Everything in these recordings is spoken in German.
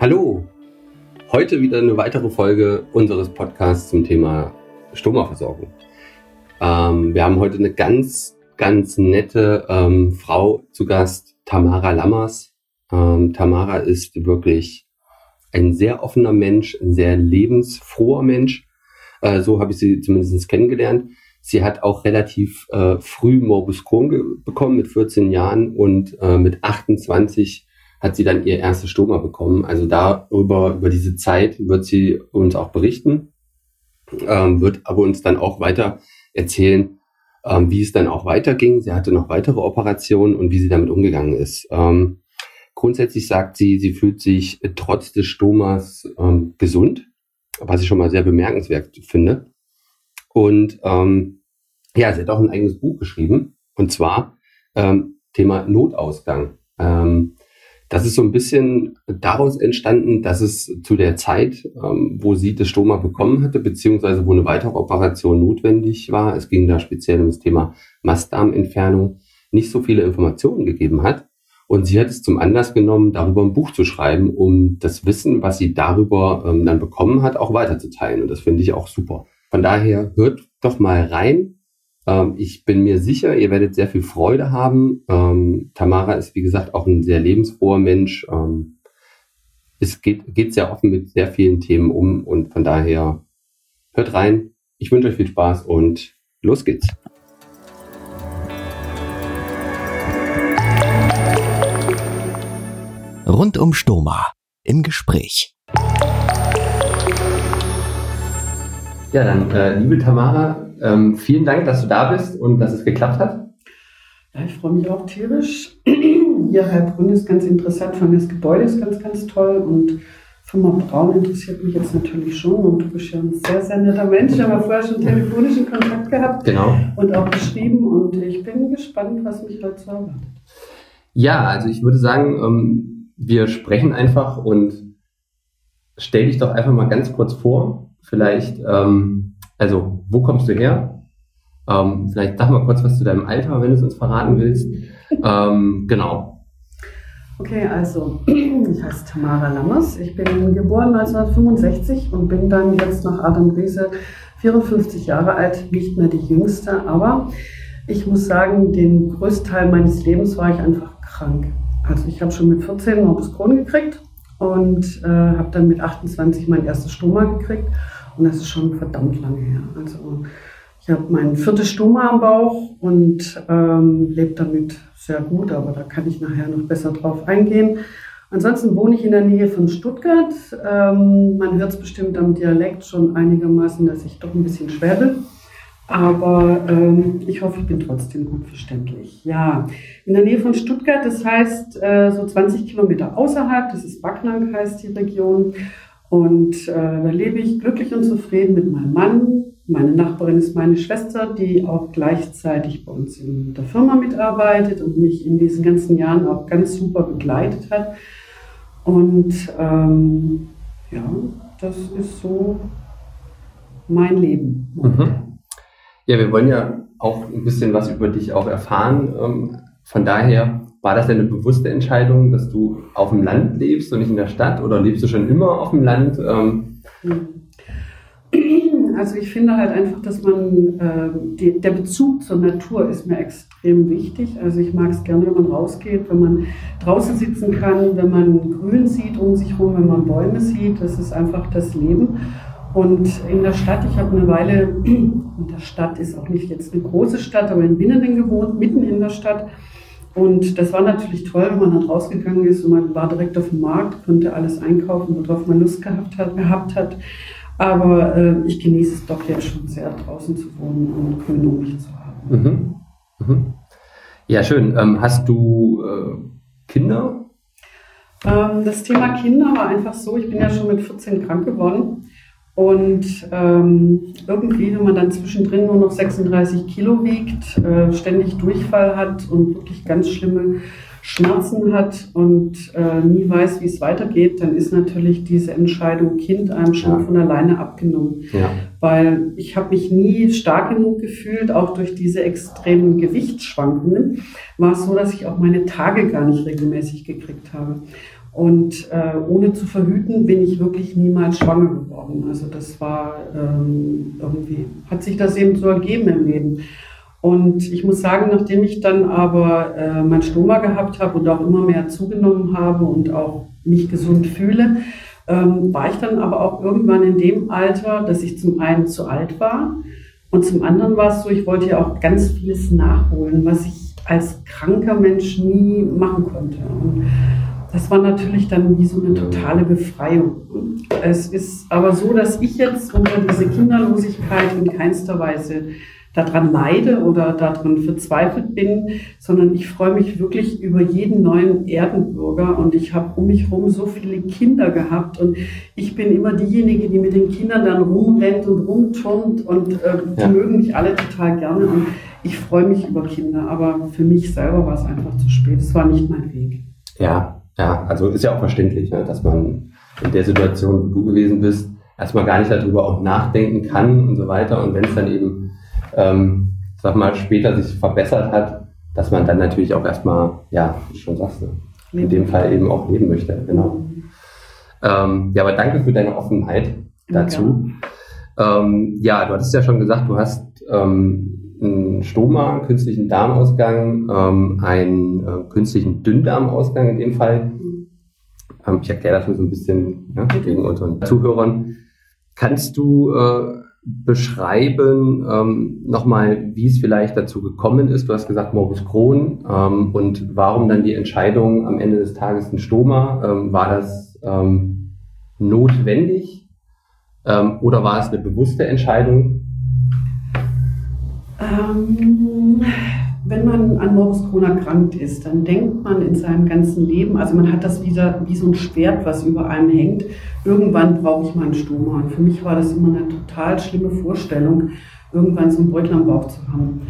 Hallo, heute wieder eine weitere Folge unseres Podcasts zum Thema Stomaversorgung. Ähm, wir haben heute eine ganz, ganz nette ähm, Frau zu Gast, Tamara Lammers. Ähm, Tamara ist wirklich ein sehr offener Mensch, ein sehr lebensfroher Mensch. Äh, so habe ich sie zumindest kennengelernt. Sie hat auch relativ äh, früh Morbus Crohn bekommen mit 14 Jahren und äh, mit 28 hat sie dann ihr erstes Stoma bekommen. Also darüber, über diese Zeit wird sie uns auch berichten, ähm, wird aber uns dann auch weiter erzählen, ähm, wie es dann auch weiterging. Sie hatte noch weitere Operationen und wie sie damit umgegangen ist. Ähm, Grundsätzlich sagt sie, sie fühlt sich äh, trotz des Stomas ähm, gesund, was ich schon mal sehr bemerkenswert finde. Und ähm, ja, sie hat auch ein eigenes Buch geschrieben, und zwar ähm, Thema Notausgang. Ähm, das ist so ein bisschen daraus entstanden, dass es zu der Zeit, ähm, wo sie das Stoma bekommen hatte, beziehungsweise wo eine weitere Operation notwendig war, es ging da speziell um das Thema Mastdarmentfernung, nicht so viele Informationen gegeben hat. Und sie hat es zum Anlass genommen, darüber ein Buch zu schreiben, um das Wissen, was sie darüber ähm, dann bekommen hat, auch weiterzuteilen. Und das finde ich auch super. Von daher hört doch mal rein. Ähm, ich bin mir sicher, ihr werdet sehr viel Freude haben. Ähm, Tamara ist, wie gesagt, auch ein sehr lebensfroher Mensch. Ähm, es geht, geht sehr offen mit sehr vielen Themen um und von daher hört rein. Ich wünsche euch viel Spaß und los geht's. Rund um Stoma im Gespräch. Ja, dann, äh, liebe Tamara, ähm, vielen Dank, dass du da bist und dass es geklappt hat. Ja, ich freue mich auch tierisch. Ihr Heilbrunn ist ganz interessant, von das Gebäude ist ganz, ganz toll und Firma Braun interessiert mich jetzt natürlich schon und du bist ja ein sehr, sehr netter Mensch. Ich habe vorher schon telefonischen Kontakt gehabt genau. und auch geschrieben und ich bin gespannt, was mich heute so erwartet. Ja, also ich würde sagen, ähm, wir sprechen einfach und stell dich doch einfach mal ganz kurz vor. Vielleicht, ähm, also wo kommst du her? Ähm, vielleicht sag mal kurz was zu deinem Alter, wenn du es uns verraten willst. ähm, genau. Okay, also ich heiße Tamara Lammers. Ich bin geboren 1965 und bin dann jetzt nach Adam Riese 54 Jahre alt, nicht mehr die jüngste, aber ich muss sagen, den größten Teil meines Lebens war ich einfach krank. Also ich habe schon mit 14 Morbus Crohn gekriegt und äh, habe dann mit 28 mein erstes Stoma gekriegt. Und das ist schon verdammt lange her. Also ich habe mein viertes Stoma am Bauch und ähm, lebe damit sehr gut, aber da kann ich nachher noch besser drauf eingehen. Ansonsten wohne ich in der Nähe von Stuttgart. Ähm, man hört es bestimmt am Dialekt schon einigermaßen, dass ich doch ein bisschen schwäbe. Aber ähm, ich hoffe, ich bin trotzdem gut verständlich. Ja, in der Nähe von Stuttgart, das heißt äh, so 20 Kilometer außerhalb, das ist Backnang heißt die Region. Und äh, da lebe ich glücklich und zufrieden mit meinem Mann. Meine Nachbarin ist meine Schwester, die auch gleichzeitig bei uns in der Firma mitarbeitet und mich in diesen ganzen Jahren auch ganz super begleitet hat. Und ähm, ja, das ist so mein Leben. Mhm. Ja, wir wollen ja auch ein bisschen was über dich auch erfahren. Ähm, von daher, war das eine bewusste Entscheidung, dass du auf dem Land lebst und nicht in der Stadt oder lebst du schon immer auf dem Land? Ähm, also ich finde halt einfach, dass man, äh, die, der Bezug zur Natur ist mir extrem wichtig. Also ich mag es gerne, wenn man rausgeht, wenn man draußen sitzen kann, wenn man Grün sieht um sich herum, wenn man Bäume sieht. Das ist einfach das Leben. Und in der Stadt, ich habe eine Weile, in der Stadt ist auch nicht jetzt eine große Stadt, aber in Winnenden gewohnt, mitten in der Stadt. Und das war natürlich toll, wenn man dann rausgegangen ist und man war direkt auf dem Markt, konnte alles einkaufen, worauf man Lust gehabt hat. Gehabt hat. Aber äh, ich genieße es doch jetzt schon sehr, draußen zu wohnen und Grün um mich zu haben. Mhm. Mhm. Ja, schön. Ähm, hast du äh, Kinder? Ähm, das Thema Kinder war einfach so, ich bin ja schon mit 14 krank geworden. Und ähm, irgendwie, wenn man dann zwischendrin nur noch 36 Kilo wiegt, äh, ständig Durchfall hat und wirklich ganz schlimme Schmerzen hat und äh, nie weiß, wie es weitergeht, dann ist natürlich diese Entscheidung Kind einem schon ja. von alleine abgenommen. Ja. Weil ich habe mich nie stark genug gefühlt, auch durch diese extremen Gewichtsschwankungen war es so, dass ich auch meine Tage gar nicht regelmäßig gekriegt habe. Und äh, ohne zu verhüten bin ich wirklich niemals schwanger geworden. Also das war ähm, irgendwie, hat sich das eben so ergeben im Leben. Und ich muss sagen, nachdem ich dann aber äh, mein Stoma gehabt habe und auch immer mehr zugenommen habe und auch mich gesund fühle, ähm, war ich dann aber auch irgendwann in dem Alter, dass ich zum einen zu alt war und zum anderen war es so, ich wollte ja auch ganz vieles nachholen, was ich als kranker Mensch nie machen konnte. Und das war natürlich dann wie so eine totale Befreiung. Es ist aber so, dass ich jetzt unter diese Kinderlosigkeit in keinster Weise daran leide oder daran verzweifelt bin, sondern ich freue mich wirklich über jeden neuen Erdenbürger und ich habe um mich herum so viele Kinder gehabt und ich bin immer diejenige, die mit den Kindern dann rumrennt und rumturnt und äh, die ja. mögen mich alle total gerne und ich freue mich über Kinder, aber für mich selber war es einfach zu spät. Es war nicht mein Weg. Ja, ja, also ist ja auch verständlich, ne, dass man in der Situation, wo du gewesen bist, erstmal gar nicht darüber auch nachdenken kann und so weiter. Und wenn es dann eben, ähm, sag mal, später sich verbessert hat, dass man dann natürlich auch erstmal, ja, wie schon sagst, ne, in dem Fall eben auch leben möchte. Genau. Ähm, ja, aber danke für deine Offenheit dazu. Ähm, ja, du hattest ja schon gesagt, du hast ähm, einen Stoma, künstlichen Darmausgang, ähm, einen äh, künstlichen Dünndarmausgang in dem Fall. Ähm, ich erkläre das mal so ein bisschen ja, gegen unseren Zuhörern. Kannst du äh, beschreiben ähm, nochmal, wie es vielleicht dazu gekommen ist? Du hast gesagt Morbus Crohn ähm, und warum dann die Entscheidung am Ende des Tages ein Stoma? Ähm, war das ähm, notwendig ähm, oder war es eine bewusste Entscheidung? Ähm, wenn man an Morbus Crohn erkrankt ist, dann denkt man in seinem ganzen Leben, also man hat das wieder wie so ein Schwert, was über einem hängt. Irgendwann brauche ich mal einen Stoma. Und für mich war das immer eine total schlimme Vorstellung, irgendwann so einen Beutel am Bauch zu haben.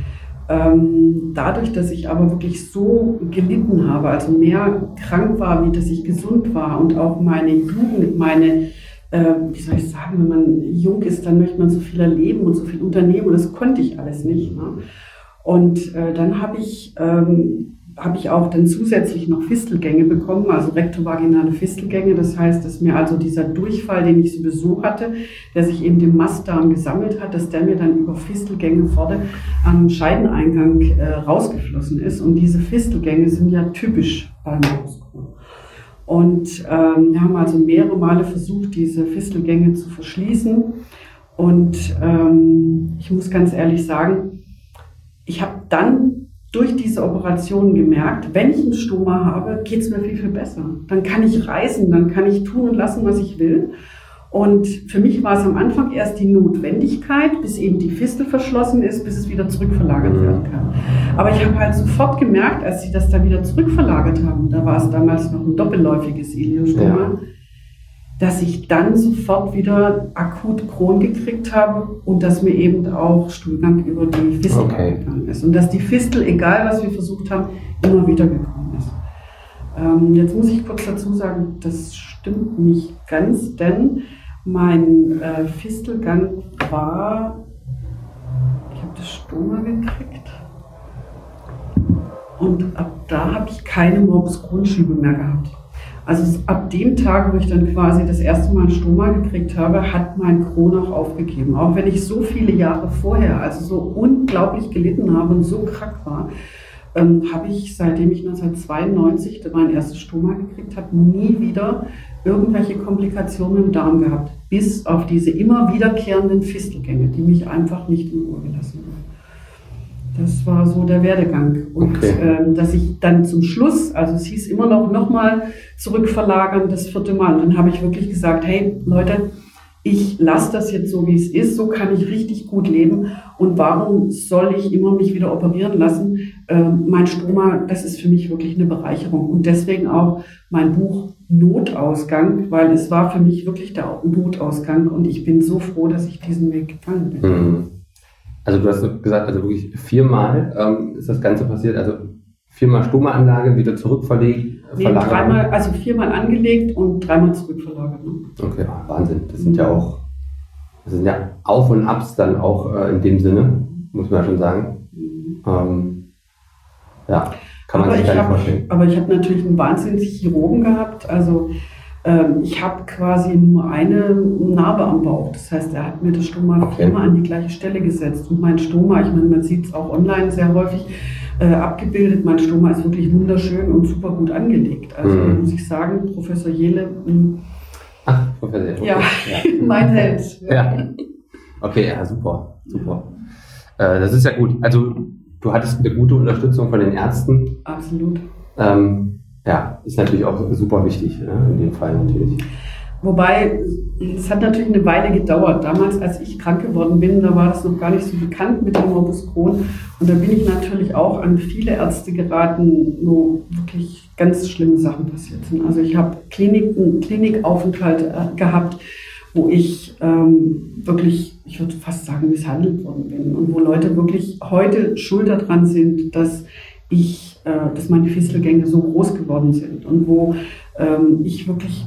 Ähm, dadurch, dass ich aber wirklich so gelitten habe, also mehr krank war, wie dass ich gesund war und auch meine Jugend, meine äh, wie soll ich sagen, wenn man jung ist, dann möchte man so viel erleben und so viel unternehmen und das konnte ich alles nicht. Ne? Und äh, dann habe ich, ähm, hab ich auch dann zusätzlich noch Fistelgänge bekommen, also rektovaginale Fistelgänge. Das heißt, dass mir also dieser Durchfall, den ich sowieso hatte, der sich eben im Mastdarm gesammelt hat, dass der mir dann über Fistelgänge vorne am Scheideneingang äh, rausgeflossen ist. Und diese Fistelgänge sind ja typisch beim Brustkrebs. Und ähm, wir haben also mehrere Male versucht, diese Fistelgänge zu verschließen. Und ähm, ich muss ganz ehrlich sagen, ich habe dann durch diese Operation gemerkt, wenn ich einen Stoma habe, geht es mir viel, viel besser. Dann kann ich reisen, dann kann ich tun und lassen, was ich will. Und für mich war es am Anfang erst die Notwendigkeit, bis eben die Fistel verschlossen ist, bis es wieder zurückverlagert mhm. werden kann. Aber ich habe halt sofort gemerkt, als sie das da wieder zurückverlagert haben, da war es damals noch ein doppelläufiges Iliostoma, ja. dass ich dann sofort wieder akut Kron gekriegt habe und dass mir eben auch Stuhlgang über die Fistel okay. gegangen ist. Und dass die Fistel, egal was wir versucht haben, immer wieder gekommen ist. Ähm, jetzt muss ich kurz dazu sagen, das stimmt nicht ganz, denn mein äh, Fistelgang war, ich habe das Stoma gekriegt und ab da habe ich keine Morbus Crohn-Schübe mehr gehabt. Also ab dem Tag, wo ich dann quasi das erste Mal ein Stoma gekriegt habe, hat mein Crohn auch aufgegeben. Auch wenn ich so viele Jahre vorher, also so unglaublich gelitten habe und so krank war, ähm, habe ich, seitdem ich 1992 mein erstes Stoma gekriegt habe, nie wieder irgendwelche Komplikationen im Darm gehabt, bis auf diese immer wiederkehrenden Fistelgänge, die mich einfach nicht in Ruhe gelassen haben. Das war so der Werdegang. Und okay. ähm, dass ich dann zum Schluss, also es hieß immer noch, nochmal zurückverlagern, das vierte Mal. Und dann habe ich wirklich gesagt, hey Leute, ich lasse das jetzt so, wie es ist, so kann ich richtig gut leben Und warum soll ich immer mich wieder operieren lassen? Ähm, mein Stoma, das ist für mich wirklich eine Bereicherung. Und deswegen auch mein Buch Notausgang, weil es war für mich wirklich der Notausgang. Und ich bin so froh, dass ich diesen Weg gegangen bin. Mhm. Also du hast gesagt, also wirklich viermal ähm, ist das Ganze passiert. Also viermal Stoma-Anlage, wieder zurückverlegt, nee, dreimal, also viermal angelegt und dreimal zurückverlagert. Ne? Okay, Wahnsinn. Das sind ja auch das sind ja Auf und Abs dann auch äh, in dem Sinne, muss man ja schon sagen. Ähm, ja, kann man aber sich gar nicht vorstellen. Aber ich habe natürlich einen wahnsinnigen Chirurgen gehabt. Also ähm, ich habe quasi nur eine Narbe am Bauch. Das heißt, er hat mir das Stoma okay. viermal an die gleiche Stelle gesetzt. Und mein Stoma, ich meine, man sieht es auch online sehr häufig, äh, abgebildet. Mein Stoma ist wirklich wunderschön und super gut angelegt. Also mhm. muss ich sagen, Professor Jele, hm, Ach, Professor. Okay. Ja, mein Held. Ja. Okay, ja, super, super. Äh, das ist ja gut. Also du hattest eine gute Unterstützung von den Ärzten. Absolut. Ähm, ja, ist natürlich auch super wichtig, ne, in dem Fall natürlich. Wobei, es hat natürlich eine Weile gedauert. Damals, als ich krank geworden bin, da war das noch gar nicht so bekannt mit dem Morbus Crohn. Und da bin ich natürlich auch an viele Ärzte geraten, wo wirklich ganz schlimme Sachen passiert sind. Also ich habe Kliniken, Klinikaufenthalte äh, gehabt, wo ich ähm, wirklich, ich würde fast sagen, misshandelt worden bin. Und wo Leute wirklich heute schuld daran sind, dass ich, äh, dass meine Fistelgänge so groß geworden sind. Und wo ähm, ich wirklich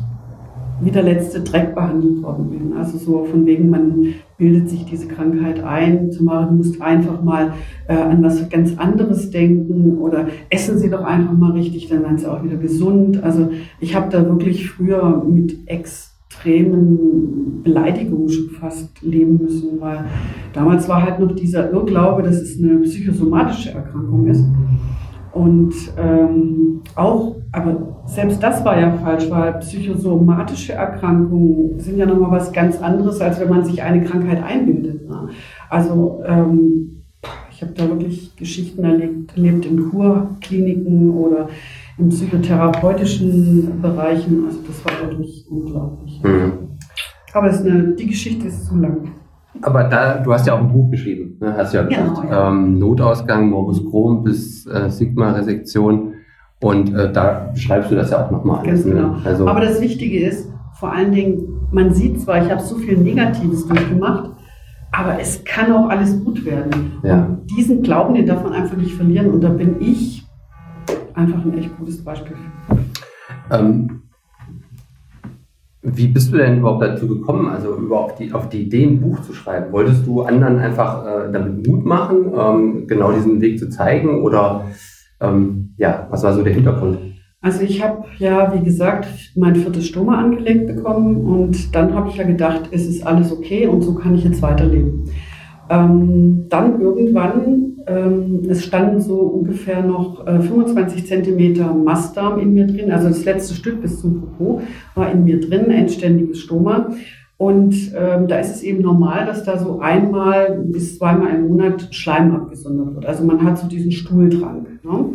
wie der letzte Dreck behandelt worden bin. Also so von wegen, man bildet sich diese Krankheit ein, zumal du musst einfach mal äh, an was ganz anderes denken oder essen Sie doch einfach mal richtig, dann werden Sie auch wieder gesund. Also ich habe da wirklich früher mit extremen Beleidigungen schon fast leben müssen, weil damals war halt noch dieser Irrglaube, dass es eine psychosomatische Erkrankung ist. Und ähm, auch, aber selbst das war ja falsch, weil psychosomatische Erkrankungen sind ja nochmal was ganz anderes, als wenn man sich eine Krankheit einbildet. Ne? Also ähm, ich habe da wirklich Geschichten erlebt, erlebt in Kurkliniken oder in psychotherapeutischen Bereichen. Also das war wirklich unglaublich. Mhm. Aber es ist eine, die Geschichte ist zu lang. Aber da, du hast ja auch ein Buch geschrieben, ne? hast ja gesagt, genau, ja. Ähm, Notausgang, Morbus Crohn bis äh, Sigma-Resektion. Und äh, da beschreibst du das ja auch nochmal. Ganz ne? genau. Also, Aber das Wichtige ist, vor allen Dingen, man sieht zwar, ich habe so viel Negatives durchgemacht, aber es kann auch alles gut werden. Ja. Und diesen Glauben, den darf man einfach nicht verlieren. Und da bin ich einfach ein echt gutes Beispiel. Ähm, wie bist du denn überhaupt dazu gekommen, also überhaupt die, auf die Idee, ein Buch zu schreiben? Wolltest du anderen einfach äh, damit Mut machen, ähm, genau diesen Weg zu zeigen? Oder ähm, ja, was war so der Hintergrund? Also ich habe ja, wie gesagt, mein viertes Stoma angelegt bekommen und dann habe ich ja gedacht, es ist alles okay und so kann ich jetzt weiterleben. Ähm, dann irgendwann, es standen so ungefähr noch äh, 25 Zentimeter Mastdarm in mir drin, also das letzte Stück bis zum Popo war in mir drin, endständiges Stoma. Und ähm, da ist es eben normal, dass da so einmal bis zweimal im Monat Schleim abgesondert wird. Also man hat so diesen Stuhldrang. Ne?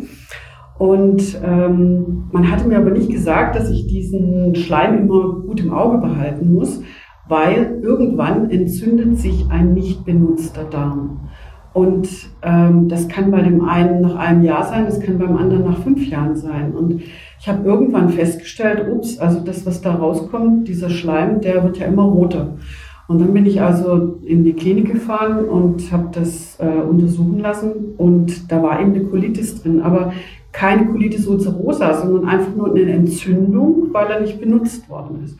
Und ähm, man hatte mir aber nicht gesagt, dass ich diesen Schleim immer gut im Auge behalten muss, weil irgendwann entzündet sich ein nicht benutzter Darm. Und ähm, das kann bei dem einen nach einem Jahr sein, das kann beim anderen nach fünf Jahren sein. Und ich habe irgendwann festgestellt, ups, also das, was da rauskommt, dieser Schleim, der wird ja immer roter. Und dann bin ich also in die Klinik gefahren und habe das äh, untersuchen lassen und da war eben eine Colitis drin, aber keine Colitis ulcerosa, sondern einfach nur eine Entzündung, weil er nicht benutzt worden ist.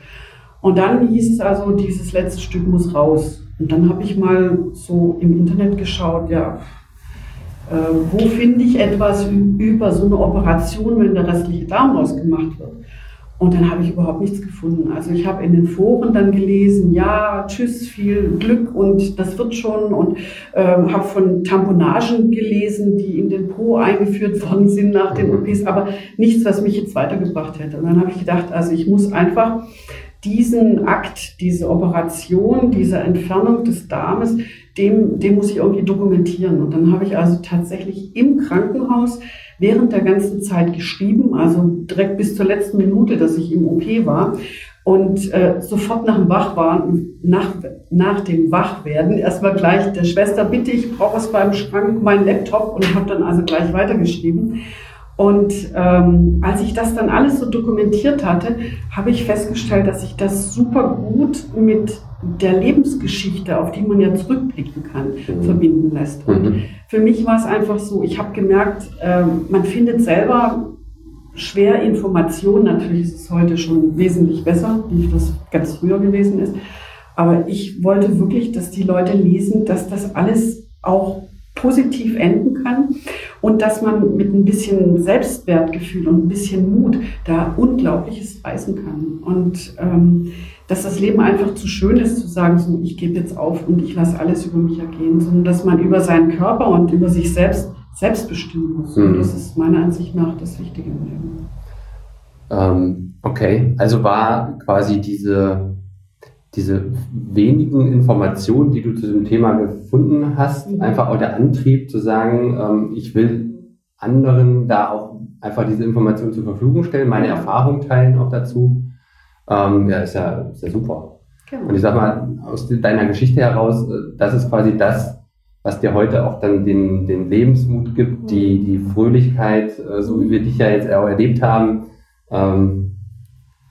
Und dann hieß es also, dieses letzte Stück muss raus. Und dann habe ich mal so im Internet geschaut, ja, äh, wo finde ich etwas über so eine Operation, wenn der restliche Darm rausgemacht wird. Und dann habe ich überhaupt nichts gefunden. Also ich habe in den Foren dann gelesen, ja, tschüss, viel Glück und das wird schon. Und äh, habe von Tamponagen gelesen, die in den Po eingeführt worden sind nach den OPs, aber nichts, was mich jetzt weitergebracht hätte. Und dann habe ich gedacht, also ich muss einfach diesen Akt, diese Operation, diese Entfernung des Darmes, dem, dem muss ich irgendwie dokumentieren. Und dann habe ich also tatsächlich im Krankenhaus während der ganzen Zeit geschrieben, also direkt bis zur letzten Minute, dass ich im OP war. Und äh, sofort nach dem Wachwerden, nach, nach dem Wachwerden, erstmal gleich der Schwester, bitte, ich brauche es beim Schrank, meinen Laptop und habe dann also gleich weitergeschrieben. Und ähm, als ich das dann alles so dokumentiert hatte, habe ich festgestellt, dass sich das super gut mit der Lebensgeschichte, auf die man ja zurückblicken kann, mhm. verbinden lässt. Und mhm. für mich war es einfach so, ich habe gemerkt, äh, man findet selber schwer Informationen. Natürlich ist es heute schon wesentlich besser, wie das ganz früher gewesen ist. Aber ich wollte wirklich, dass die Leute lesen, dass das alles auch positiv enden kann und dass man mit ein bisschen Selbstwertgefühl und ein bisschen Mut da Unglaubliches reißen kann. Und ähm, dass das Leben einfach zu schön ist, zu sagen, so, ich gebe jetzt auf und ich lasse alles über mich ergehen, sondern dass man über seinen Körper und über sich selbst selbst bestimmen muss. Mhm. Und das ist meiner Ansicht nach das Wichtige im Leben. Ähm, okay, also war quasi diese diese wenigen Informationen, die du zu dem Thema gefunden hast, mhm. einfach auch der Antrieb zu sagen, ähm, ich will anderen da auch einfach diese Informationen zur Verfügung stellen, meine Erfahrung teilen auch dazu. Ähm, ja, ist ja, ist ja super. Genau. Und ich sag mal, aus deiner Geschichte heraus, äh, das ist quasi das, was dir heute auch dann den, den Lebensmut gibt, mhm. die, die Fröhlichkeit, äh, so wie wir dich ja jetzt auch erlebt haben. Ähm,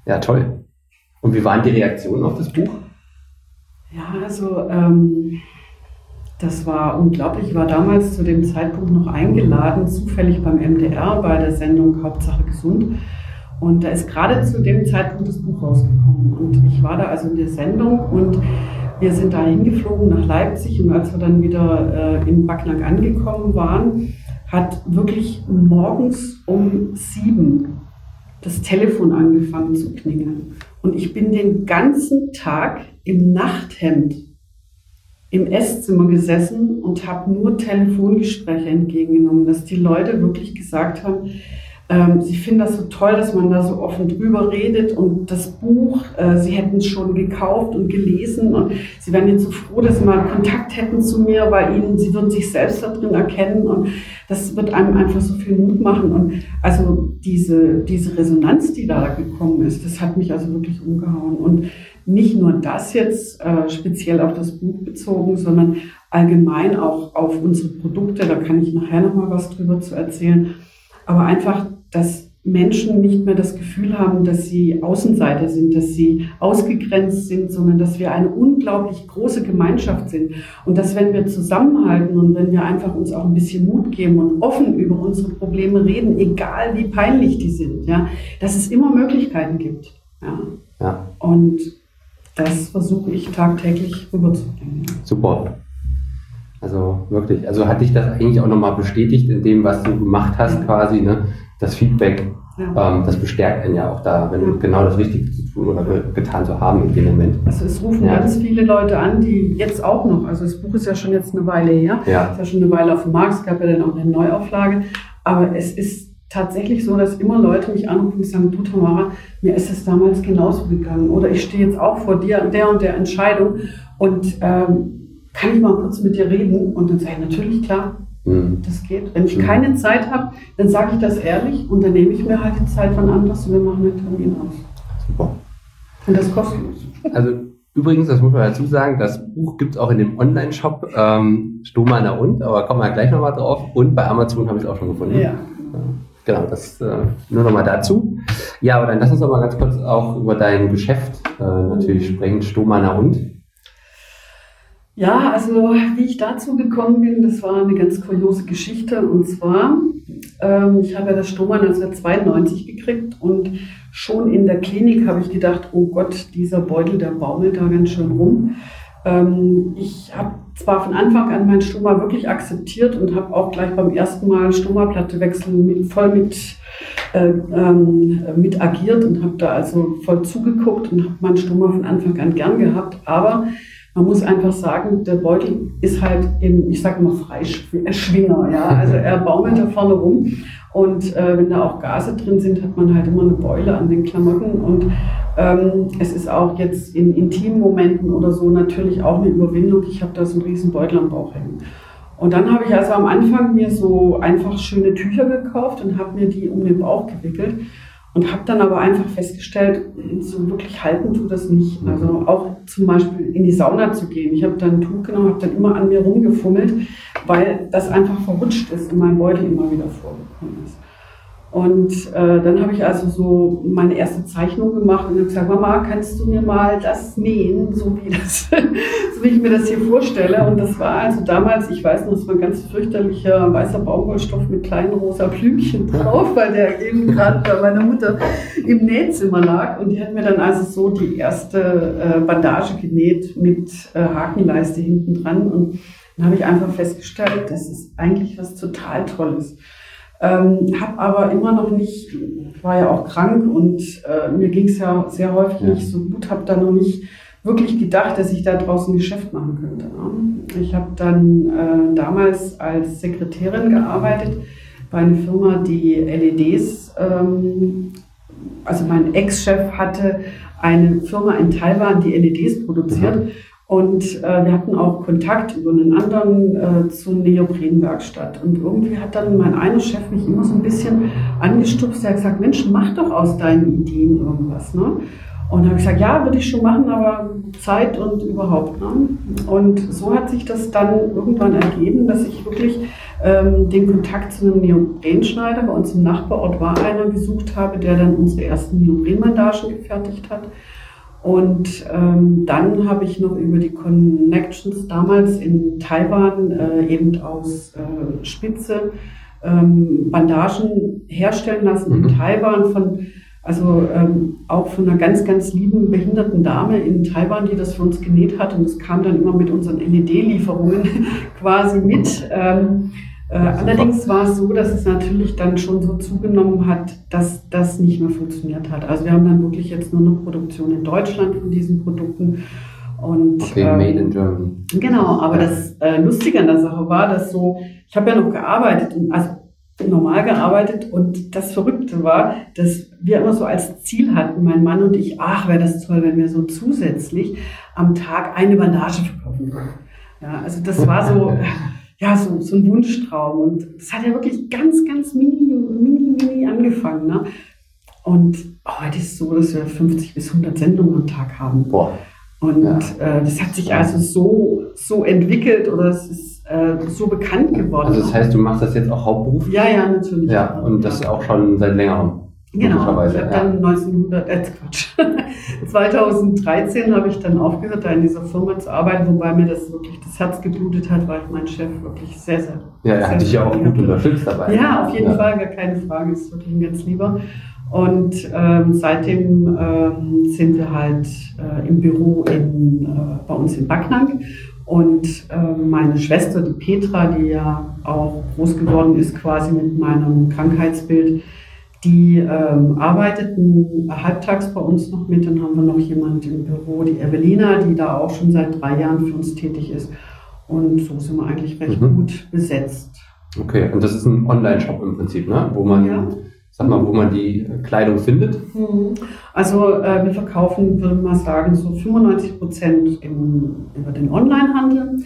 ja, toll. Und wie waren die Reaktionen auf das Buch? Ja, also ähm, das war unglaublich. Ich war damals zu dem Zeitpunkt noch eingeladen, zufällig beim MDR bei der Sendung Hauptsache gesund. Und da ist gerade zu dem Zeitpunkt das Buch rausgekommen. Und ich war da also in der Sendung und wir sind da hingeflogen nach Leipzig. Und als wir dann wieder äh, in Backnang angekommen waren, hat wirklich morgens um sieben das Telefon angefangen zu klingeln. Und ich bin den ganzen Tag im Nachthemd im Esszimmer gesessen und habe nur Telefongespräche entgegengenommen, dass die Leute wirklich gesagt haben, ähm, sie finden das so toll, dass man da so offen drüber redet und das Buch, äh, sie hätten es schon gekauft und gelesen und sie wären jetzt so froh, dass sie mal Kontakt hätten zu mir, weil ihnen, sie würden sich selbst da drin erkennen und das wird einem einfach so viel Mut machen und also diese, diese Resonanz, die da gekommen ist, das hat mich also wirklich umgehauen und nicht nur das jetzt äh, speziell auf das Buch bezogen, sondern allgemein auch auf unsere Produkte, da kann ich nachher nochmal was drüber zu erzählen, aber einfach dass Menschen nicht mehr das Gefühl haben, dass sie Außenseiter sind, dass sie ausgegrenzt sind, sondern dass wir eine unglaublich große Gemeinschaft sind. Und dass wenn wir zusammenhalten und wenn wir einfach uns auch ein bisschen Mut geben und offen über unsere Probleme reden, egal wie peinlich die sind, ja, dass es immer Möglichkeiten gibt. Ja. ja. Und das versuche ich tagtäglich rüberzubringen. Super. Also wirklich, also hat dich das eigentlich auch nochmal bestätigt in dem, was du gemacht hast, quasi, ne? das Feedback, ja. ähm, das bestärkt einen ja auch da, wenn ja. genau das Richtige zu tun oder getan zu haben in dem Moment. Also es rufen ja. ganz viele Leute an, die jetzt auch noch, also das Buch ist ja schon jetzt eine Weile her, ja. ist ja schon eine Weile auf dem Markt, es gab ja dann auch eine Neuauflage, aber es ist tatsächlich so, dass immer Leute mich anrufen und sagen, du Tamara, mir ist es damals genauso gegangen oder ich stehe jetzt auch vor dir, der und der Entscheidung und ähm, kann ich mal kurz mit dir reden? Und dann sage ich, natürlich, klar, Mhm. Das geht. Wenn ich keine Zeit habe, dann sage ich das ehrlich und dann nehme ich mir halt die Zeit von anders und wir machen einen Termin aus. Super. Und das kostet kostenlos. Also übrigens, das muss man dazu sagen, das Buch gibt es auch in dem Online-Shop ähm, Stumana und, aber kommen wir gleich nochmal drauf. Und bei Amazon habe ich es auch schon gefunden. Ja. Genau, das äh, nur nochmal dazu. Ja, aber dann lass uns doch mal ganz kurz auch über dein Geschäft äh, natürlich mhm. sprechen, Stomana und. Ja, also wie ich dazu gekommen bin, das war eine ganz kuriose Geschichte. Und zwar, ähm, ich habe ja das Stoma 1992 gekriegt und schon in der Klinik habe ich gedacht, oh Gott, dieser Beutel, der baumelt da ganz schön rum. Ähm, ich habe zwar von Anfang an mein Stoma wirklich akzeptiert und habe auch gleich beim ersten Mal Stomaplatte wechseln mit, voll mit, äh, ähm, mit agiert und habe da also voll zugeguckt und habe mein Stoma von Anfang an gern gehabt. Aber man muss einfach sagen, der Beutel ist halt im, ich sage mal, Freischwinger. Ja? Also er baumelt da vorne rum. Und äh, wenn da auch Gase drin sind, hat man halt immer eine Beule an den Klamotten. Und ähm, es ist auch jetzt in intimen Momenten oder so natürlich auch eine Überwindung. Ich habe da so einen riesen Beutel am Bauch hängen. Und dann habe ich also am Anfang mir so einfach schöne Tücher gekauft und habe mir die um den Bauch gewickelt. Und habe dann aber einfach festgestellt, so wirklich halten tut das nicht. Also auch zum Beispiel in die Sauna zu gehen. Ich habe dann ein Tuch genommen, habe dann immer an mir rumgefummelt, weil das einfach verrutscht ist und mein Beutel immer wieder vorgekommen ist. Und äh, dann habe ich also so meine erste Zeichnung gemacht und habe gesagt, Mama, kannst du mir mal das nähen, so wie, das, so wie ich mir das hier vorstelle. Und das war also damals, ich weiß noch, es war ein ganz fürchterlicher weißer Baumwollstoff mit kleinen rosa Blümchen drauf, weil der eben gerade bei meiner Mutter im Nähzimmer lag. Und die hat mir dann also so die erste äh, Bandage genäht mit äh, Hakenleiste hinten dran. Und dann habe ich einfach festgestellt, das ist eigentlich was total Tolles. Ähm, habe aber immer noch nicht, ich war ja auch krank und äh, mir ging es ja sehr häufig Ja. nicht so gut, habe da noch nicht wirklich gedacht, dass ich da draußen Geschäft machen könnte. Ne? Ich habe dann äh, damals als Sekretärin gearbeitet bei einer Firma, die LEDs, ähm, also mein Ex-Chef hatte eine Firma in Taiwan, die LEDs produziert. Und äh, wir hatten auch Kontakt über einen anderen äh, zur Neoprenwerkstatt. Und irgendwie hat dann mein einer Chef mich immer so ein bisschen angestupst. Er hat gesagt, Mensch, mach doch aus deinen Ideen irgendwas. Ne? Und habe ich gesagt, ja, würde ich schon machen, aber Zeit und überhaupt. Ne? Und so hat sich das dann irgendwann ergeben, dass ich wirklich ähm, den Kontakt zu einem Neoprenschneider bei uns im Nachbarort war einer gesucht habe, der dann unsere ersten Neoprenbandagen gefertigt hat. Und ähm, dann habe ich noch über die Connections damals in Taiwan äh, eben aus äh, Spitze ähm, Bandagen herstellen lassen in Mhm. Taiwan von also ähm, auch von einer ganz, ganz lieben behinderten Dame in Taiwan, die das für uns genäht hat. Und das kam dann immer mit unseren LED-Lieferungen quasi mit. Ähm, äh, allerdings war es so, dass es natürlich dann schon so zugenommen hat, dass das nicht mehr funktioniert hat. Also wir haben dann wirklich jetzt nur noch Produktion in Deutschland von diesen Produkten. Und, Okay, ähm, made in Germany. Genau, aber das äh, Lustige an der Sache war, dass so, ich habe ja noch gearbeitet, also normal gearbeitet und das Verrückte war, dass wir immer so als Ziel hatten, mein Mann und ich, ach, wäre das toll, wenn wir so zusätzlich am Tag eine Bandage verkaufen würden. Ja, also das war so, ja, so, so ein Wunschtraum und das hat ja wirklich ganz, ganz mini, mini, mini angefangen. Ne? Und heute ist es so, dass wir 50 bis 100 Sendungen am Tag haben. Boah. Und Ja. äh, das hat sich also so, so entwickelt oder es ist äh, so bekannt geworden. Also das heißt, du machst das jetzt auch hauptberuflich? ja, ja, natürlich. Ja, und das auch schon seit längerem. Genau, ich habe dann 1900, äh, Quatsch, 2013 habe ich dann aufgehört, da in dieser Firma zu arbeiten, wobei mir das wirklich das Herz geblutet hat, weil mein Chef wirklich sehr, sehr... Ja, er hat dich ja auch gut unterstützt dabei. Ja, auf jeden Ja. Fall, gar keine Frage, ist wirklich ein ganz lieber. Und ähm, seitdem ähm, sind wir halt äh, im Büro in, äh, bei uns in Backnang. Und ähm, meine Schwester, die Petra, die ja auch groß geworden ist quasi mit meinem Krankheitsbild, die ähm, arbeiteten halbtags bei uns noch mit. Dann haben wir noch jemand im Büro, die Evelina, die da auch schon seit drei Jahren für uns tätig ist. Und so sind wir eigentlich recht Mhm. gut besetzt. Okay, und das ist ein Online-Shop im Prinzip, ne? wo man, Ja. sag mal, wo man die Kleidung findet. Mhm. Also äh, wir verkaufen, würde man sagen, so 95 Prozent über den Onlinehandel.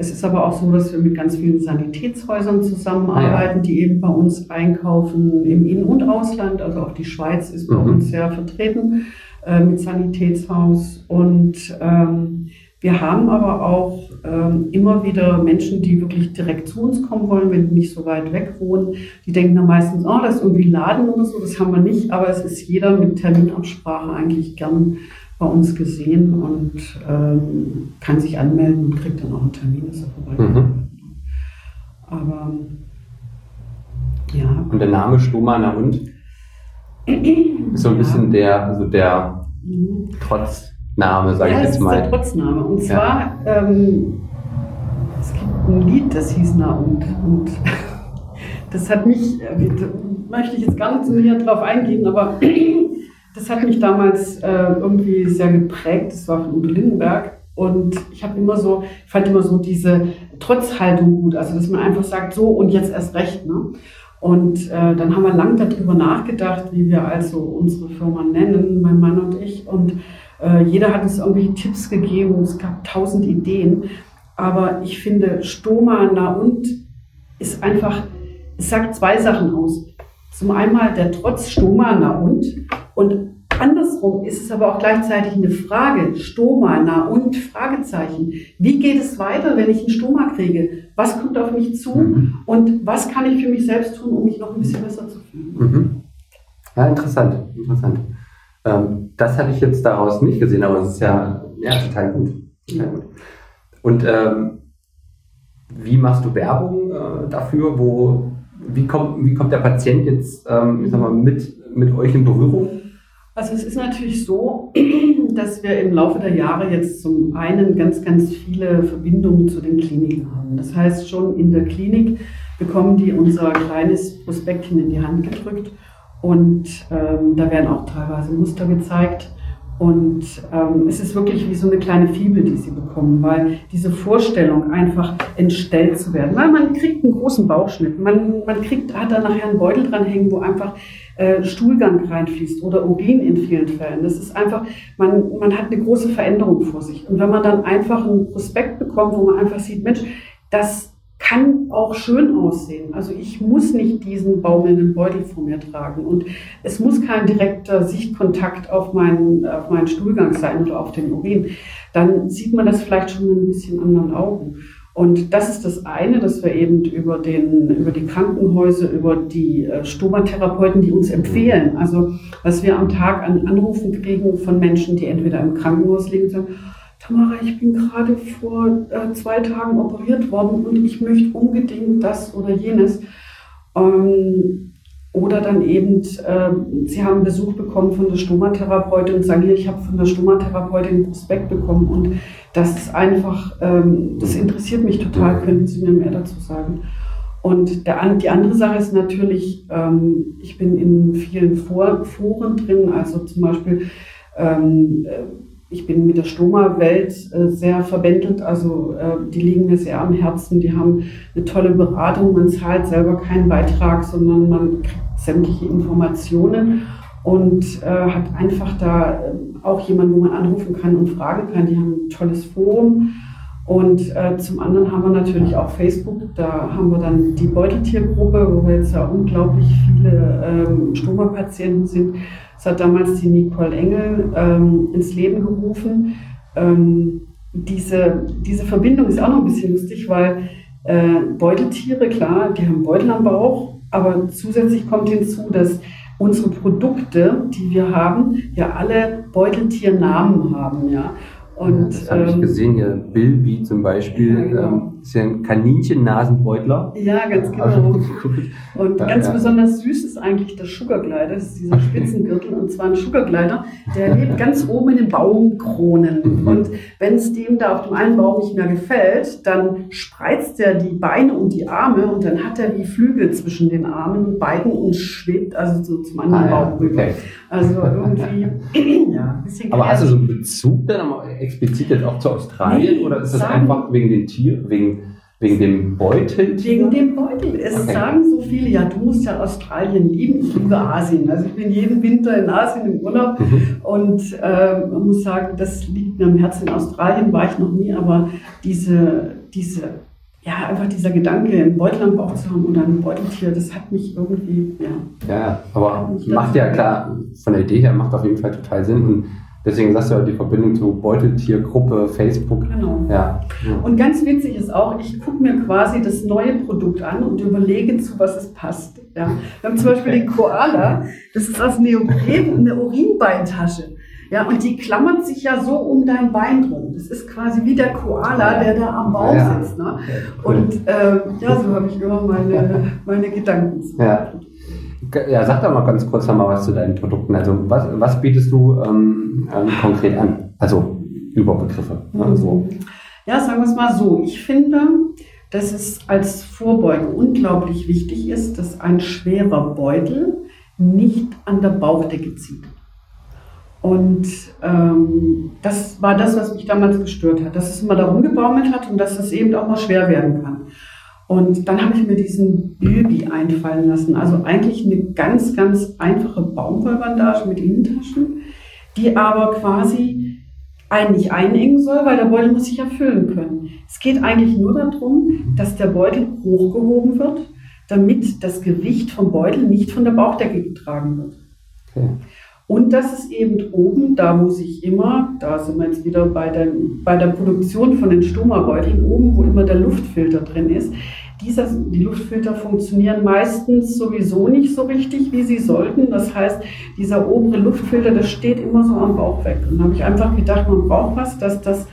Es ist aber auch so, dass wir mit ganz vielen Sanitätshäusern zusammenarbeiten, die eben bei uns einkaufen im In- und Ausland. Also auch die Schweiz ist bei Mhm. uns sehr vertreten äh, mit Sanitätshaus. Und ähm, wir haben aber auch ähm, immer wieder Menschen, die wirklich direkt zu uns kommen wollen, wenn die nicht so weit weg wohnen. Die denken dann meistens, oh, das ist irgendwie Laden oder so. Das haben wir nicht, aber es ist jeder mit Terminabsprache eigentlich gern bei uns gesehen und ähm, kann sich anmelden und kriegt dann auch einen Termin, dass er vorbeikommt. Mhm. Aber ja. Und der Name Stomana und ist so ein bisschen der, also der Mhm. Trotzname, sage ja, ich das jetzt ist der mal. Trotzname. Und Ja. zwar, ähm, es gibt ein Lied, das hieß Na und. und das hat mich, äh, da möchte ich jetzt gar nicht so näher drauf eingehen, aber das hat mich damals äh, irgendwie sehr geprägt. Das war von Udo Lindenberg. Und ich habe immer so, ich fand immer so diese Trotzhaltung gut, also dass man einfach sagt, so und jetzt erst recht. Ne? Und äh, dann haben wir lang darüber nachgedacht, wie wir also unsere Firma nennen, mein Mann und ich. Und äh, jeder hat uns irgendwelche Tipps gegeben, es gab tausend Ideen. Aber ich finde, Stoma, na und, ist einfach, es sagt zwei Sachen aus. Zum einmal der Trotz Stoma, na und? Und andersrum ist es aber auch gleichzeitig eine Frage, Stoma, na und, Fragezeichen. Wie geht es weiter, wenn ich einen Stoma kriege? Was kommt auf mich zu? Mhm. Und was kann ich für mich selbst tun, um mich noch ein bisschen besser zu fühlen? Mhm. Ja, interessant, interessant. Ähm, das hatte ich jetzt daraus nicht gesehen, aber es ist ja, ja total gut. Total gut. Und ähm, wie machst du Werbung äh, dafür? Wo, wie, kommt, wie kommt der Patient jetzt ähm, ich sag mal, mit, mit euch in Berührung? Also es ist natürlich so, dass wir im Laufe der Jahre jetzt zum einen ganz, ganz viele Verbindungen zu den Kliniken haben. Das heißt, schon in der Klinik bekommen die unser kleines Prospektchen in die Hand gedrückt und ähm, da werden auch teilweise Muster gezeigt. Und ähm, es ist wirklich wie so eine kleine Fibel, die sie bekommen, weil diese Vorstellung, einfach entstellt zu werden, weil man kriegt einen großen Bauchschnitt, man, man kriegt, hat da nachher einen Beutel dranhängen, wo einfach äh, Stuhlgang reinfließt oder Urin in vielen Fällen. Das ist einfach, man, man hat eine große Veränderung vor sich. Und wenn man dann einfach einen Prospekt bekommt, wo man einfach sieht, Mensch, das kann auch schön aussehen. Also ich muss nicht diesen baumelnden Beutel vor mir tragen und es muss kein direkter Sichtkontakt auf meinen, auf meinen Stuhlgang sein oder auf den Urin. Dann sieht man das vielleicht schon mit ein bisschen anderen Augen. Und das ist das eine, dass wir eben über, den, über die Krankenhäuser, über die äh, Stomatherapeuten, die uns empfehlen, also was wir am Tag an Anrufen kriegen von Menschen, die entweder im Krankenhaus liegen sagen, Tamara, ich bin gerade vor äh, zwei Tagen operiert worden und ich möchte unbedingt das oder jenes. Ähm, oder dann eben, äh, Sie haben Besuch bekommen von der Stomatherapeutin und sagen, hier, ich habe von der Stomatherapeutin einen Prospekt bekommen und das ist einfach, ähm, das interessiert mich total, könnten Sie mir mehr dazu sagen? Und der, die andere Sache ist natürlich, ähm, ich bin in vielen Foren drin, also zum Beispiel ähm, äh, ich bin mit der Stoma-Welt äh, sehr verbändelt, also äh, die liegen mir sehr am Herzen. Die haben eine tolle Beratung, man zahlt selber keinen Beitrag, sondern man kriegt sämtliche Informationen und äh, hat einfach da auch jemanden, wo man anrufen kann und fragen kann. Die haben ein tolles Forum. Und äh, zum anderen haben wir natürlich auch Facebook. Da haben wir dann die Beuteltiergruppe, wo wir jetzt ja unglaublich viele ähm, Stoma-Patienten sind. Das hat damals die Nicole Engel ähm, ins Leben gerufen. Ähm, diese, diese Verbindung ist auch noch ein bisschen lustig, weil äh, Beuteltiere, klar, die haben Beutel am Bauch, aber zusätzlich kommt hinzu, dass unsere Produkte, die wir haben, ja alle Beuteltiernamen haben. Ja. Und, das habe ich ähm, gesehen hier. Bilby zum Beispiel ja, genau. ähm, ist ja ein Kaninchen-Nasenbeutler. Ja, ganz genau. Also, und ja, ganz ja. besonders süß ist eigentlich der Sugarglider. Das ist dieser Spitzengürtel und zwar ein Sugarglider, der lebt ganz oben in den Baumkronen. Mhm. Und wenn es dem da auf dem einen Baum nicht mehr gefällt, dann spreizt er die Beine und die Arme und dann hat er wie Flügel zwischen den Armen beiden und schwebt also so zum anderen ah, Baum rüber. Okay. Also irgendwie, ja, bisschen Aber hast du so einen Bezug dann explizit jetzt auch zu Australien nee, oder ist das einfach wegen den Tieren, wegen, wegen dem Beutel? Wegen dem Beutel. Es okay. sagen so viele, ja, du musst ja Australien lieben. Ich liebe Asien. Also ich bin jeden Winter in Asien im Urlaub mhm. und äh, man muss sagen, das liegt mir am Herzen. In Australien war ich noch nie, aber diese, diese ja, einfach dieser Gedanke, einen Beutel am Bauch zu haben oder ein Beuteltier, das hat mich irgendwie, ja. Ja, aber macht ja klar, von der Idee her macht auf jeden Fall total Sinn. Und deswegen sagst du ja die Verbindung zu Beuteltiergruppe, Facebook. Genau. Ja. Und ganz witzig ist auch, ich gucke mir quasi das neue Produkt an und überlege, zu was es passt. Ja. Wir haben zum Beispiel den Koala, das ist aus Neopren, eine Urinbeintasche. Ja, und die klammert sich ja so um dein Bein drum. Das ist quasi wie der Koala, der da am Baum sitzt. Ne? Und äh, ja, so habe ich immer meine, meine Gedanken. Ja. Ja, sag doch mal ganz kurz noch mal was zu deinen Produkten. Also was, was bietest du ähm, ähm, konkret an? Also Überbegriffe. Ne? Mhm. So. Ja, sagen wir es mal so. Ich finde, dass es als Vorbeuge unglaublich wichtig ist, dass ein schwerer Beutel nicht an der Bauchdecke zieht. Und ähm, das war das, was mich damals gestört hat, dass es immer da rumgebaumelt hat und dass es eben auch mal schwer werden kann. Und dann habe ich mir diesen Bilby einfallen lassen. Also eigentlich eine ganz, ganz einfache Baumwollbandage mit Innentaschen, die aber quasi einen nicht einengen soll, weil der Beutel muss sich erfüllen können. Es geht eigentlich nur darum, dass der Beutel hochgehoben wird, damit das Gewicht vom Beutel nicht von der Bauchdecke getragen wird. Okay. Und das ist eben oben, da muss ich immer, da sind wir jetzt wieder bei der, bei der Produktion von den Stoma-Beuteln, oben, wo immer der Luftfilter drin ist. Dieser, die Luftfilter funktionieren meistens sowieso nicht so richtig, wie sie sollten. Das heißt, dieser obere Luftfilter, das steht immer so am Bauch weg. Und da habe ich einfach gedacht, man braucht was, dass das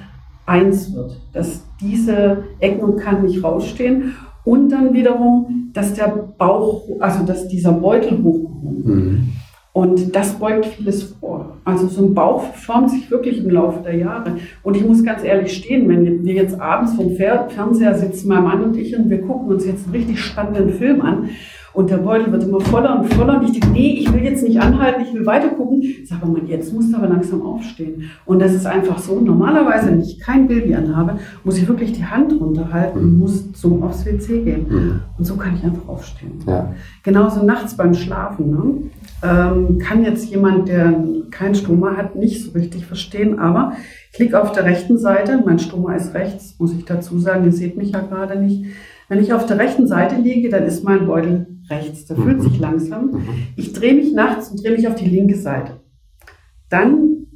eins wird, dass diese Ecken und Kanten nicht rausstehen. Und dann wiederum, dass der Bauch, also dass dieser Beutel hochgehoben wird. Mhm. Und das beugt vieles vor. Also so ein Bauch formt sich wirklich im Laufe der Jahre. Und ich muss ganz ehrlich stehen, wenn wir jetzt abends vom Fernseher sitzen, mein Mann und ich, und wir gucken uns jetzt einen richtig spannenden Film an und der Beutel wird immer voller und voller. Und ich denke, nee, ich will jetzt nicht anhalten, ich will weiter gucken. Ich sage, aber jetzt musst du aber langsam aufstehen. Und das ist einfach so. Normalerweise, wenn ich kein Baby anhabe, muss ich wirklich die Hand runterhalten und mhm. muss so aufs WC gehen. Mhm. Und so kann ich einfach aufstehen. Ja. Genauso nachts beim Schlafen. Ne? Ähm, kann jetzt jemand, der keinen Stoma hat, nicht so richtig verstehen. Aber ich liege auf der rechten Seite. Mein Stoma ist rechts, muss ich dazu sagen. Ihr seht mich ja gerade nicht. Wenn ich auf der rechten Seite liege, dann ist mein Beutel rechts. Der fühlt sich mhm. langsam. Mhm. Ich drehe mich nachts und drehe mich auf die linke Seite. Dann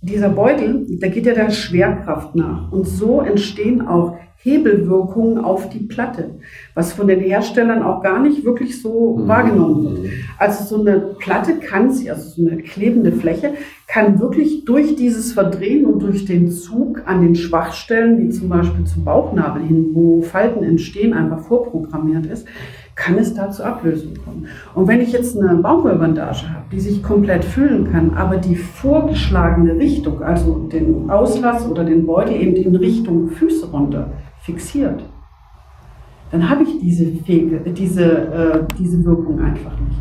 dieser Beutel, der geht ja der Schwerkraft nach. Und so entstehen auch Hebelwirkungen auf die Platte, was von den Herstellern auch gar nicht wirklich so mhm. wahrgenommen wird. Also so eine Platte kann sie, also so eine klebende Fläche, kann wirklich durch dieses Verdrehen und durch den Zug an den Schwachstellen, wie zum Beispiel zum Bauchnabel hin, wo Falten entstehen, einfach vorprogrammiert ist, kann es da zur Ablösung kommen. Und wenn ich jetzt eine Baumwollbandage habe, die sich komplett füllen kann, aber die vorgeschlagene Richtung, also den Auslass oder den Beutel eben in Richtung Füße runter fixiert, dann habe ich diese, Fege, diese, äh, diese Wirkung einfach nicht.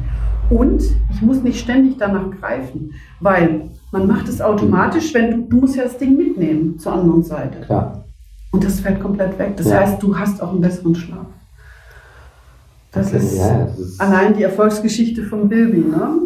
Und ich muss nicht ständig danach greifen, weil man macht es automatisch, wenn du, du musst ja das Ding mitnehmen zur anderen Seite. Klar. Und das fällt komplett weg. Das ja. heißt, du hast auch einen besseren Schlaf. Das, okay, ist, ja, das ist allein die Erfolgsgeschichte von Bilby, ne?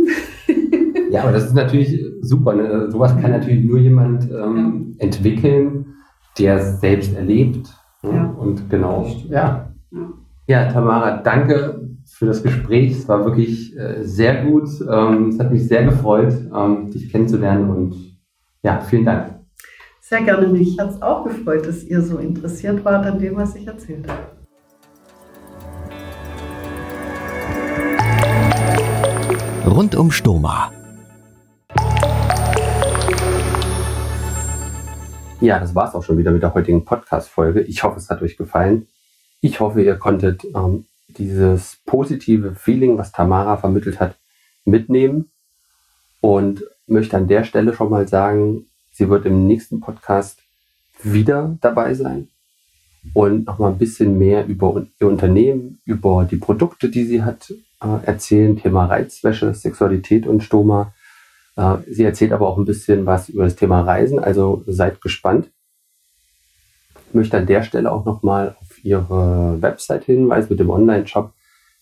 ja, aber das ist natürlich super. Ne? Sowas kann natürlich nur jemand ähm, ja. entwickeln, der es selbst erlebt. Ne? Ja. Und genau, ja. ja. Ja, Tamara, danke für das Gespräch. Es war wirklich äh, sehr gut. Ähm, es hat mich sehr gefreut, ähm, dich kennenzulernen und ja, vielen Dank. Sehr gerne. Mich hat es auch gefreut, dass ihr so interessiert wart an dem, was ich erzählt habe. Rund um Stoma. Ja, das war es auch schon wieder mit der heutigen Podcast-Folge. Ich hoffe, es hat euch gefallen. Ich hoffe, ihr konntet ähm, dieses positive Feeling, was Tamara vermittelt hat, mitnehmen. Und möchte an der Stelle schon mal sagen, sie wird im nächsten Podcast wieder dabei sein und noch mal ein bisschen mehr über ihr Unternehmen, über die Produkte, die sie hat, äh, erzählen. Thema Reizwäsche, Sexualität und Stoma. Äh, sie erzählt aber auch ein bisschen was über das Thema Reisen, also seid gespannt. Ich möchte an der Stelle auch noch mal auf ihre Website hinweisen mit dem Online-Shop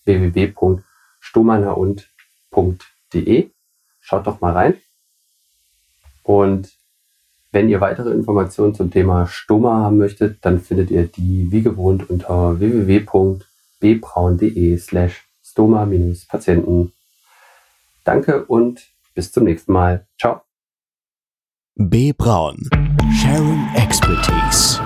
www.stomanaund.de. Schaut doch mal rein. Und wenn ihr weitere Informationen zum Thema Stoma haben möchtet, dann findet ihr die wie gewohnt unter www.bbraun.de slash stoma-patienten. Danke und bis zum nächsten Mal. Ciao. B. Braun. Sharing Expertise.